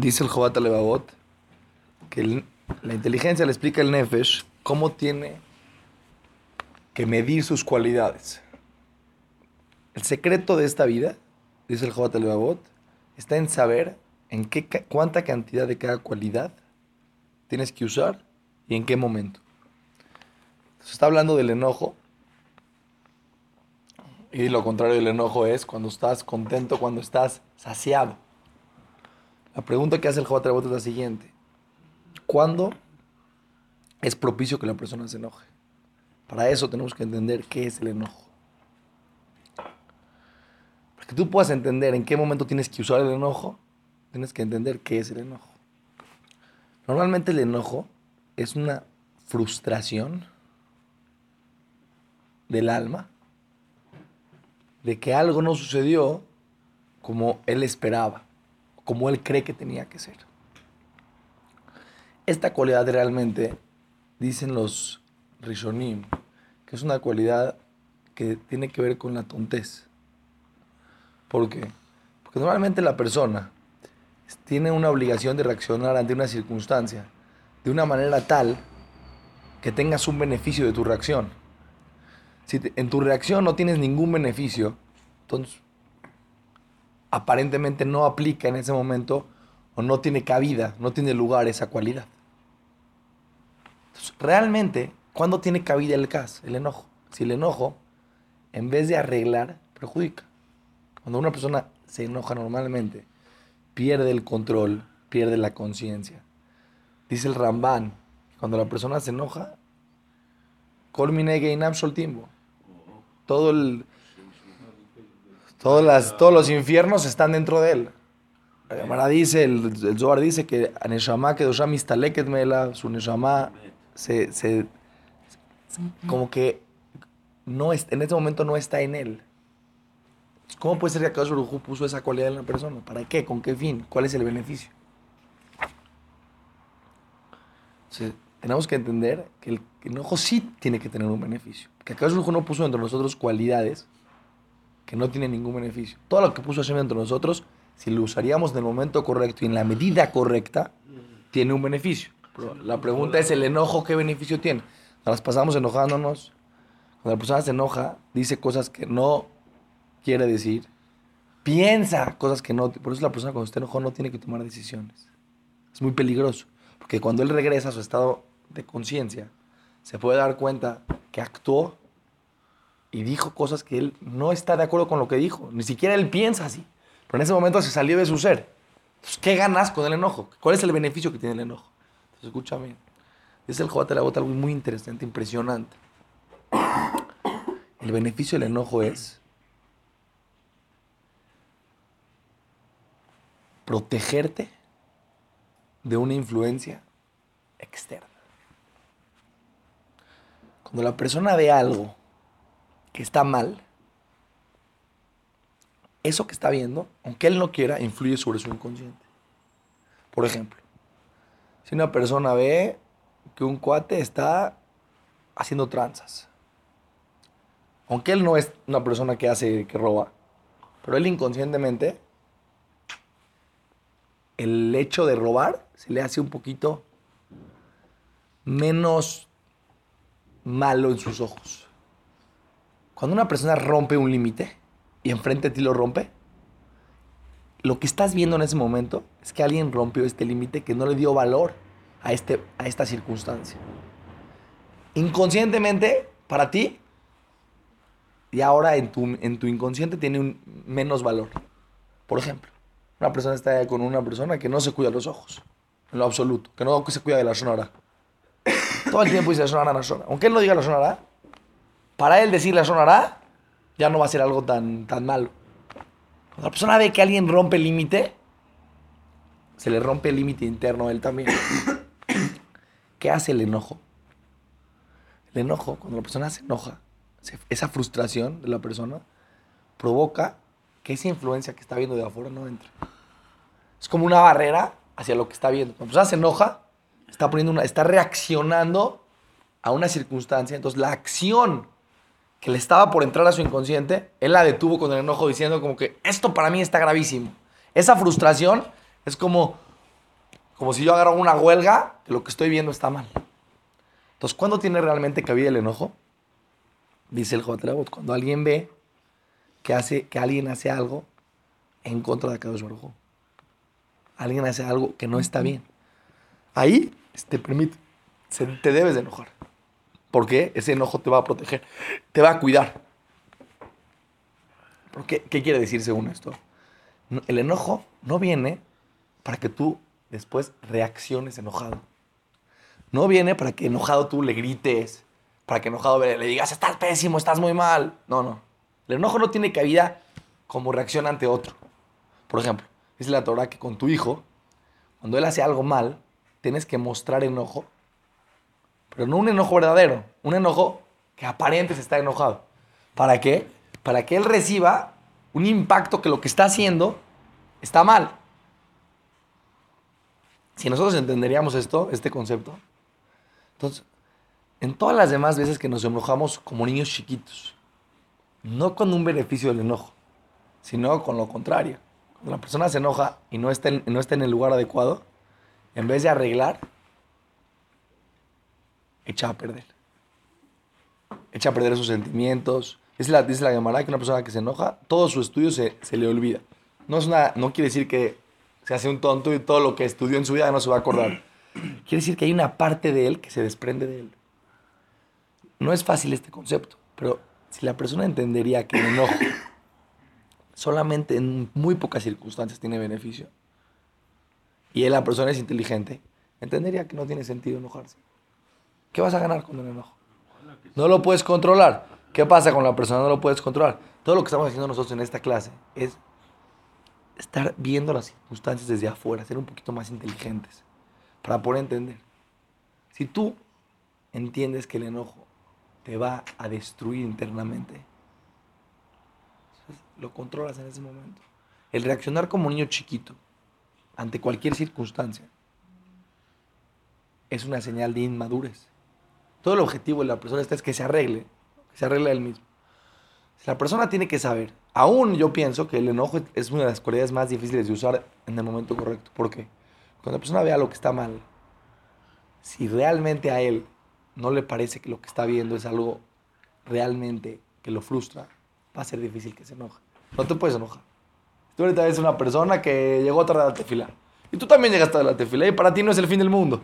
dice el Jobat Levavot que el- la inteligencia le explica al Nefesh cómo tiene que medir sus cualidades. El secreto de esta vida, dice el Jobat Levavot, está en saber en qué, cuánta cantidad de cada cualidad tienes que usar y en qué momento. Se está hablando del enojo. Y lo contrario del enojo es cuando estás contento, cuando estás saciado. La pregunta que hace el Jobat es la siguiente. ¿Cuándo es propicio que la persona se enoje? Para eso tenemos que entender qué es el enojo. Para que tú puedas entender en qué momento tienes que usar el enojo, tienes que entender qué es el enojo. Normalmente el enojo es una frustración del alma de que algo no sucedió como él esperaba, como él cree que tenía que ser. Esta cualidad realmente, dicen los Rishonim, que es una cualidad que tiene que ver con la tontez. ¿Por qué? Porque normalmente la persona tiene una obligación de reaccionar ante una circunstancia de una manera tal que tengas un beneficio de tu reacción. Si en tu reacción no tienes ningún beneficio, entonces aparentemente no aplica en ese momento o no tiene cabida, no tiene lugar esa cualidad. Realmente, ¿cuándo tiene cabida el CAS, el enojo? Si el enojo, en vez de arreglar, perjudica. Cuando una persona se enoja normalmente, pierde el control, pierde la conciencia. Dice el Ramban, cuando la persona se enoja, Kol minei geinam timbo. Todo el, todas las, todos los infiernos están dentro de él. La Gemara dice, el, el Zohar dice que a Neshama que mela, su Neshama se, se, como que no es, en ese momento no está en él. ¿Cómo puede ser que Baruj Hu puso esa cualidad en la persona? ¿Para qué? ¿Con qué fin? ¿Cuál es el beneficio? Entonces, tenemos que entender que el enojo sí tiene que tener un beneficio. Que Baruj Hu no puso entre nosotros cualidades que no tienen ningún beneficio. Todo lo que puso Hashem entre nosotros, si lo usaríamos en el momento correcto y en la medida correcta, tiene un beneficio. La pregunta es, ¿el enojo qué beneficio tiene? Nos las pasamos enojándonos. Cuando la persona se enoja, dice cosas que no quiere decir. Piensa cosas que no... Por eso la persona cuando está enojada no tiene que tomar decisiones. Es muy peligroso. Porque cuando él regresa a su estado de conciencia, se puede dar cuenta que actuó y dijo cosas que él no está de acuerdo con lo que dijo. Ni siquiera él piensa así. Pero en ese momento se salió de su ser. Entonces, ¿qué ganas con el enojo? ¿Cuál es el beneficio que tiene el enojo? Entonces, escúchame. Dice el Jobat Bota algo muy interesante, impresionante. El beneficio del enojo es protegerte de una influencia externa. Cuando la persona ve algo que está mal, eso que está viendo, aunque él no quiera, influye sobre su inconsciente. Por ejemplo, si una persona ve que un cuate está haciendo tranzas, aunque él no es una persona que hace, que roba, pero él inconscientemente, el hecho de robar se le hace un poquito menos malo en sus ojos. Cuando una persona rompe un límite y enfrente de ti lo rompe, lo que estás viendo en ese momento es que alguien rompió este límite que no le dio valor a, este, a esta circunstancia. Inconscientemente, para ti, y ahora en tu, en tu inconsciente tiene un menos valor. Por ejemplo, una persona está con una persona que no se cuida los ojos, en lo absoluto, que no se cuida de la sonora. Todo el tiempo dice la sonora, la sonora. Aunque él no diga la sonora, para él decir la sonará, ya no va a ser algo tan, tan malo. Cuando la persona ve que alguien rompe el límite, se le rompe el límite interno a él también. ¿Qué hace el enojo? El enojo, cuando la persona se enoja, esa frustración de la persona provoca que esa influencia que está viendo de afuera no entre. Es como una barrera hacia lo que está viendo. Cuando la persona se enoja, está, poniendo una, está reaccionando a una circunstancia. Entonces, la acción que le estaba por entrar a su inconsciente, él la detuvo con el enojo diciendo como que esto para mí está gravísimo. Esa frustración es como Como si yo agarro una huelga, que lo que estoy viendo está mal. Entonces, ¿cuándo tiene realmente cabida el enojo? Dice el Jotelabot, cuando alguien ve que, hace, que alguien hace algo en contra de Kadosh Baruj. Alguien hace algo que no está bien. Ahí te permite, te debes de enojar. Porque ese enojo te va a proteger, te va a cuidar. ¿Qué, ¿Qué quiere decir según esto? El enojo no viene para que tú después reacciones enojado. No viene para que enojado tú le grites, para que enojado le digas, estás pésimo, estás muy mal. No, no. El enojo no tiene cabida como reacción ante otro. Por ejemplo, dice la Torah que con tu hijo, cuando él hace algo mal, tienes que mostrar enojo, pero no un enojo verdadero, un enojo que aparente se está enojado. ¿Para qué? Para que él reciba un impacto que lo que está haciendo está mal. Si nosotros entenderíamos esto, este concepto, entonces, en todas las demás veces que nos enojamos como niños chiquitos, no con un beneficio del enojo, sino con lo contrario. Cuando la persona se enoja y no está en, no está en el lugar adecuado, en vez de arreglar, echa a perder. Echa a perder sus sentimientos. Dice la, dice la Gemara que una persona que se enoja, todo su estudio se, se le olvida. No, es una, no quiere decir que se hace un tonto y todo lo que estudió en su vida no se va a acordar. Quiere decir que hay una parte de él que se desprende de él. No es fácil este concepto, pero si la persona entendería que el enojo solamente en muy pocas circunstancias tiene beneficio, y la persona es inteligente, entendería que no tiene sentido enojarse. ¿Qué vas a ganar con el enojo? No lo puedes controlar. ¿Qué pasa con la persona? No lo puedes controlar. Todo lo que estamos haciendo nosotros en esta clase es estar viendo las circunstancias desde afuera, ser un poquito más inteligentes para poder entender. Si tú entiendes que el enojo te va a destruir internamente, lo controlas en ese momento. El reaccionar como un niño chiquito ante cualquier circunstancia es una señal de inmadurez. Todo el objetivo de la persona es que se arregle, que se arregle él mismo. La persona tiene que saber, aún yo pienso que el enojo es una de las cualidades más difíciles de usar en el momento correcto. ¿Por qué? Cuando la persona vea lo que está mal, si realmente a él no le parece que lo que está viendo es algo realmente que lo frustra, va a ser difícil que se enoje. No te puedes enojar. Tú ahorita ves una persona que llegó tarde a la tefila. Y tú también llegaste a la tefila y para ti no es el fin del mundo.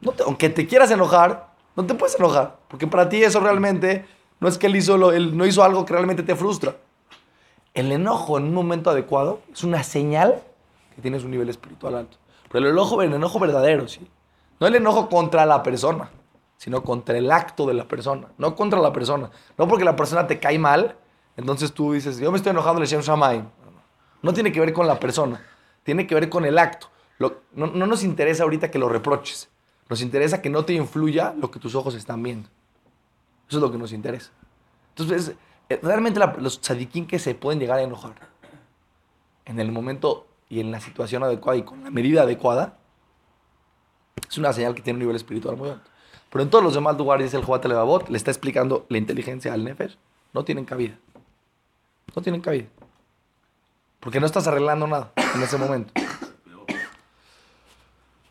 No aunque te quieras enojar, no te puedes enojar. Porque para ti eso realmente no es que él, hizo él no hizo algo que realmente te frustra. El enojo en un momento adecuado es una señal que tienes un nivel espiritual alto. Pero el enojo, el enojo verdadero, ¿sí? No el enojo contra la persona sino contra el acto de la persona, no contra la persona. No porque la persona te cae mal, entonces tú dices, yo me estoy enojando, le Shem Shamayim. No, tiene que ver con la persona, tiene que ver con el acto. no, nos interesa ahorita que lo reproches, nos interesa que no te influya lo que tus ojos están viendo. Eso es lo que nos interesa. Entonces, eh, realmente los tzadikim que se pueden llegar a enojar en el momento y en la situación adecuada y con la medida adecuada, es una señal que tiene un nivel espiritual muy alto. Pero en todos los demás lugares, dice el Levavot, le está explicando la inteligencia al Nefesh. No tienen cabida. No tienen cabida. Porque no estás arreglando nada en ese momento.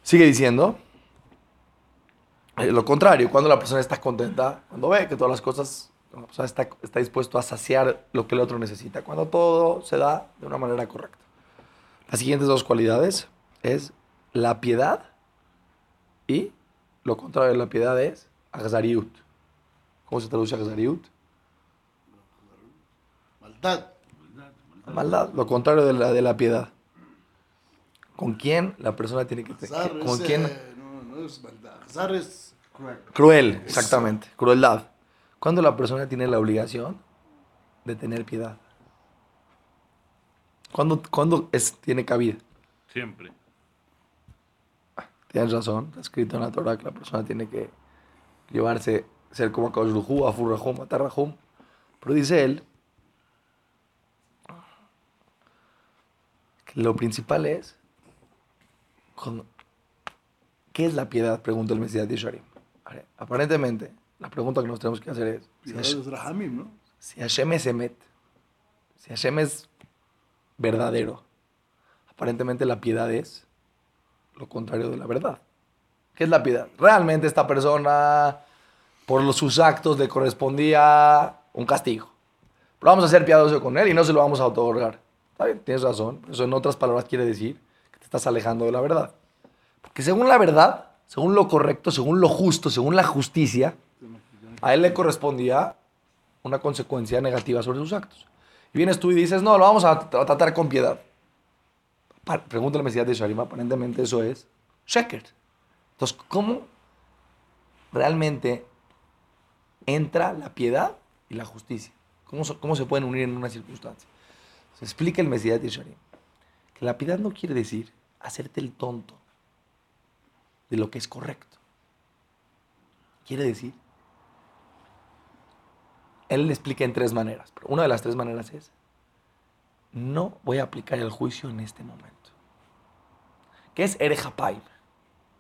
Sigue diciendo. Eh, lo contrario, cuando la persona está contenta, cuando ve que todas las cosas, la persona está, está dispuesto a saciar lo que el otro necesita, cuando todo se da de una manera correcta. Las siguientes dos cualidades es la piedad y lo contrario de la piedad es Agzariut. ¿Cómo se traduce Agzariut? Maldad. Maldad, lo contrario de la, de la piedad. ¿Con quién la persona tiene que tener? ¿Con quién? No, es maldad. Azar es cruel. Cruel, exactamente. Crueldad. ¿Cuándo la persona tiene la obligación de tener piedad? ¿Cuándo, cuándo es, tiene cabida? Siempre. Tienes razón, está escrito en la Torah que la persona tiene que llevarse, ser como a Afurrahum, Atarrahum. Pero dice él que lo principal es, ¿qué es la piedad? Pregunta el Mesías de Sharim. Aparentemente, la pregunta que nos tenemos que hacer es, si Hashem, ¿no? si Hashem es Emet, si Hashem es verdadero, aparentemente la piedad es lo contrario de la verdad. ¿Qué es la piedad? Realmente esta persona, por los, sus actos, le correspondía un castigo. Pero vamos a ser piadosos con él y no se lo vamos a otorgar. Está bien, tienes razón. Eso en otras palabras quiere decir que te estás alejando de la verdad. Porque según la verdad, según lo correcto, según lo justo, según la justicia, a él le correspondía una consecuencia negativa sobre sus actos. Y vienes tú y dices, no, lo vamos a tra- tratar con piedad. Pregúntale al Mesías de Sharim, aparentemente eso es sheker. Entonces, ¿cómo realmente entra la piedad y la justicia? ¿Cómo, cómo se pueden unir en una circunstancia? Se explica el Mesías de Sharim que la piedad no quiere decir hacerte el tonto de lo que es correcto. Quiere decir, él le explica en tres maneras, pero una de las tres maneras es, no voy a aplicar el juicio en este momento. ¿Qué es Erejapaim?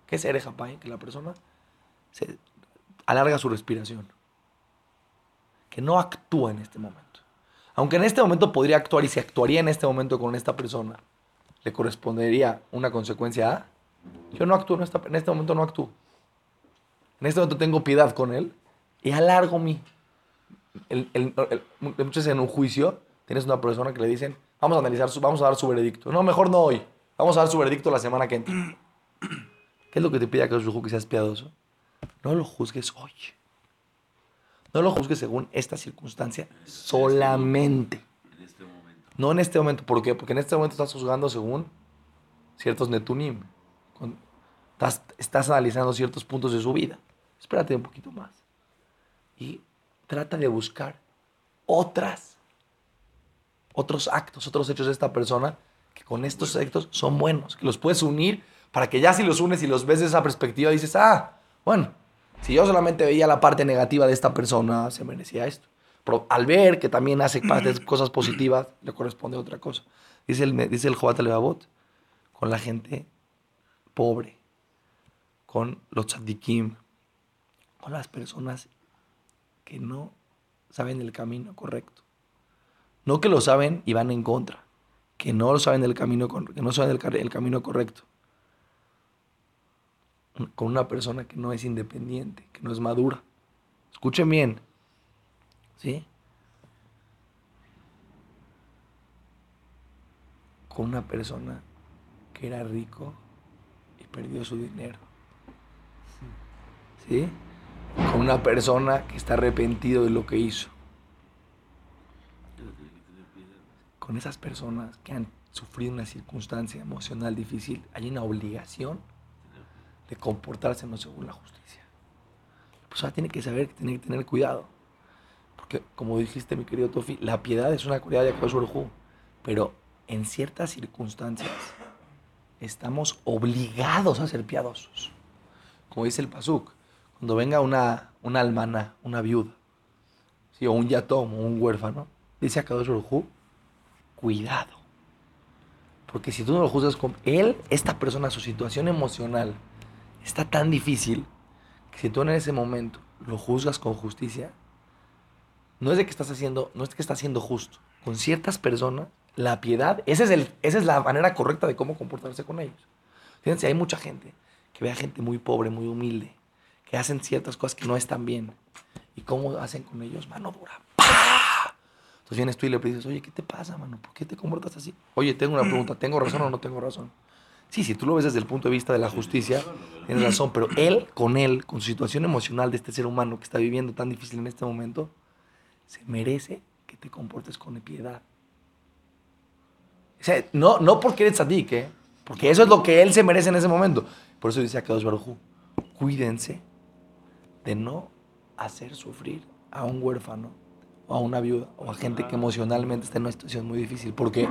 ¿Qué es Erejapaim? Que la persona se alarga su respiración. Que no actúa en este momento. Aunque en este momento podría actuar y si actuaría en este momento con esta persona, le correspondería una consecuencia a. Yo no actúo en, este momento, no actúo. En este momento tengo piedad con él y alargo mi. El, el- el- muchas veces en un juicio tienes una persona que le dicen, vamos a analizar, su- vamos a dar su veredicto. No, mejor no hoy. Vamos a dar su veredicto la semana que entra. ¿Qué es lo que te pide a Dios que seas piadoso? No lo juzgues hoy. No lo juzgues según esta circunstancia solamente. En este momento. No en este momento. ¿Por qué? Porque en este momento estás juzgando según ciertos netunim. Estás, analizando ciertos puntos de su vida. Espérate un poquito más. Y trata de buscar otras, otros actos, otros hechos de esta persona que con estos actos son buenos, los puedes unir para que ya si los unes y los ves desde esa perspectiva dices, ah, bueno, si yo solamente veía la parte negativa de esta persona, se merecía esto. Pero al ver que también hace de cosas positivas, le corresponde otra cosa. Dice el, dice el Jobat Levavot, con la gente pobre, con los tzadikim, con las personas que no saben el camino correcto. No que lo saben y van en contra, que no lo saben del camino, que no saben el, el camino correcto. Con una persona que no es independiente, que no es madura. Escuchen bien. ¿Sí? Con una persona que era rico y perdió su dinero. ¿Sí? Con una persona que está arrepentido de lo que hizo. Con esas personas que han sufrido una circunstancia emocional difícil, hay una obligación de comportarse no según la justicia. La persona tiene que saber que tiene que tener cuidado. Porque, como dijiste, mi querido Tofi, la piedad es una cualidad de Hu, Pero en ciertas circunstancias estamos obligados a ser piadosos. Como dice el Pasuk, cuando venga una, una almana, una viuda, ¿sí? o un yatom, o un huérfano, dice Akadosh Baruj Hu, cuidado. Porque si tú no lo juzgas con él, esta persona, su situación emocional está tan difícil que si tú en ese momento lo juzgas con justicia, no es de que estás haciendo, no es de que estás haciendo justo. Con ciertas personas, la piedad, ese es el, esa es la manera correcta de cómo comportarse con ellos. Fíjense, hay mucha gente que ve a gente muy pobre, muy humilde, que hacen ciertas cosas que no están bien. ¿Y cómo hacen con ellos? Mano dura. ¡Pah! Entonces vienes tú y le dices, oye, ¿qué te pasa, mano? ¿Por qué te comportas así? Oye, tengo una pregunta, ¿tengo razón o no tengo razón? Sí, si tú lo ves desde el punto de vista de la justicia, tienes razón, pero él, con él, con su situación emocional de este ser humano que está viviendo tan difícil en este momento, se merece que te comportes con piedad. O sea, no, no porque eres tzadik, ¿eh? Porque eso es lo que él se merece en ese momento. Por eso dice Akadosh Baruj Hu, cuídense de no hacer sufrir a un huérfano o a una viuda o a gente que emocionalmente está en una situación muy difícil. ¿Por qué?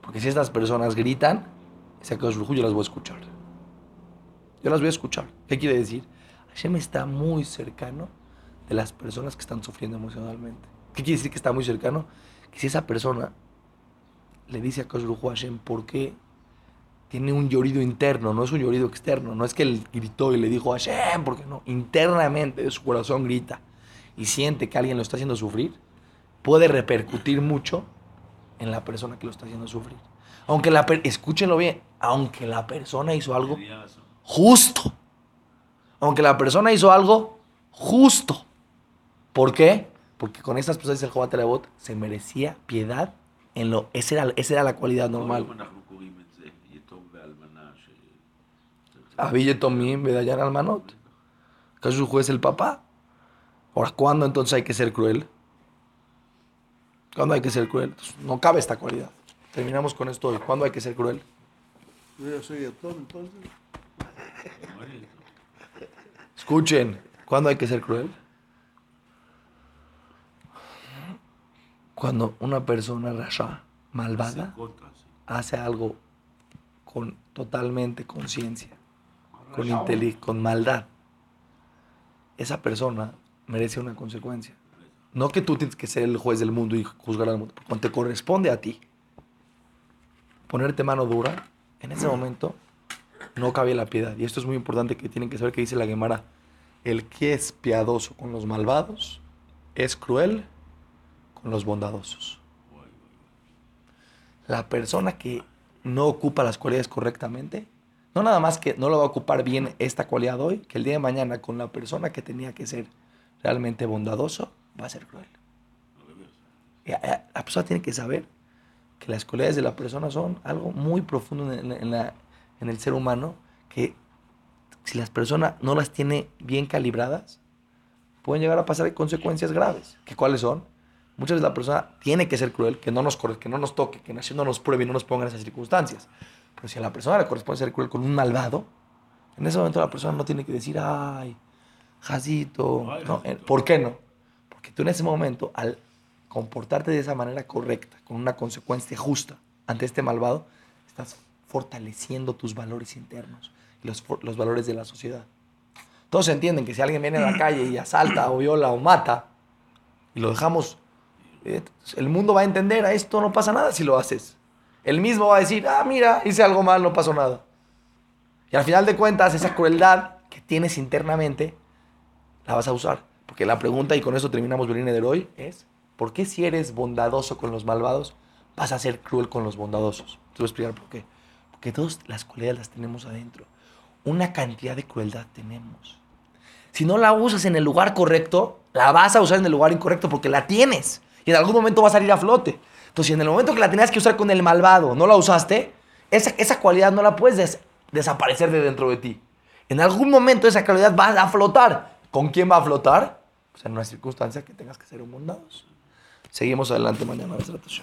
Porque si estas personas gritan, ese Hu, yo las voy a escuchar. Yo las voy a escuchar. ¿Qué quiere decir? Hashem está muy cercano de las personas que están sufriendo emocionalmente. ¿Qué quiere decir que está muy cercano? Que si esa persona le dice a a Hashem, ¿por qué tiene un llorido interno? No es un llorido externo. No es que él gritó y le dijo a Hashem, porque no. Internamente de su corazón grita y siente que alguien lo está haciendo sufrir, puede repercutir mucho en la persona que lo está haciendo sufrir. Aunque la escúchenlo bien, aunque la persona hizo algo justo. Aunque la persona hizo algo justo. ¿Por qué? Porque con estas personas el Jobat se merecía piedad en lo. Esa era, esa era la cualidad normal. Tomim, Bedayan Almanot. ¿Acaso su juez es el papá? Ahora, ¿cuándo entonces hay que ser cruel? ¿Cuándo hay que ser cruel? Entonces, no cabe esta cualidad. Terminamos con esto hoy. ¿Cuándo hay que ser cruel? Yo ya soy atón, entonces. Escuchen, ¿cuándo hay que ser cruel? Cuando una persona rasha, malvada, hace algo con totalmente conciencia, con con maldad. Esa persona merece una consecuencia. No que tú tienes que ser el juez del mundo y juzgar al mundo. Cuando te corresponde a ti ponerte mano dura, en ese momento no cabe la piedad. Y esto es muy importante que tienen que saber que dice la Gemara. El que es piadoso con los malvados es cruel con los bondadosos. La persona que no ocupa las cualidades correctamente, no nada más que no lo va a ocupar bien esta cualidad hoy, que el día de mañana con la persona que tenía que ser realmente bondadoso, va a ser cruel. A- La persona tiene que saber que las cualidades de la persona son algo muy profundo en, el ser humano, que si las personas no las tiene bien calibradas, pueden llegar a pasar consecuencias graves. ¿Que ¿Cuáles son? Muchas veces la persona tiene que ser cruel, que no nos, corre- que no nos toque, que no nos pruebe y no nos ponga en esas circunstancias. Pero si a la persona le corresponde ser cruel con un malvado, en ese momento la persona no tiene que decir, ay, Jacito. No, eh, ¿Por qué no? Porque tú en ese momento, al comportarte de esa manera correcta, con una consecuencia justa ante este malvado, estás fortaleciendo tus valores internos y los, los valores de la sociedad. Todos entienden que si alguien viene a la calle y asalta o viola o mata y lo dejamos, eh, el mundo va a entender, a esto no pasa nada si lo haces. El mismo va a decir, ah, mira, hice algo mal, no pasó nada. Y al final de cuentas, esa crueldad que tienes internamente, la vas a usar. Porque la pregunta, y con eso terminamos Berlín de hoy, es, ¿por qué si eres bondadoso con los malvados, vas a ser cruel con los bondadosos? Te voy a explicar por qué. Porque todas las cualidades las tenemos adentro. Una cantidad de crueldad tenemos. Si no la usas en el lugar correcto, la vas a usar en el lugar incorrecto porque la tienes. Y en algún momento va a salir a flote. Entonces, en el momento que la tenías que usar con el malvado, no la usaste, esa, esa cualidad no la puedes des desaparecer de dentro de ti. En algún momento esa cualidad va a flotar. ¿Con quién va a flotar? Pues en una circunstancia que tengas que ser un humanos. Seguimos adelante mañana. Gracias.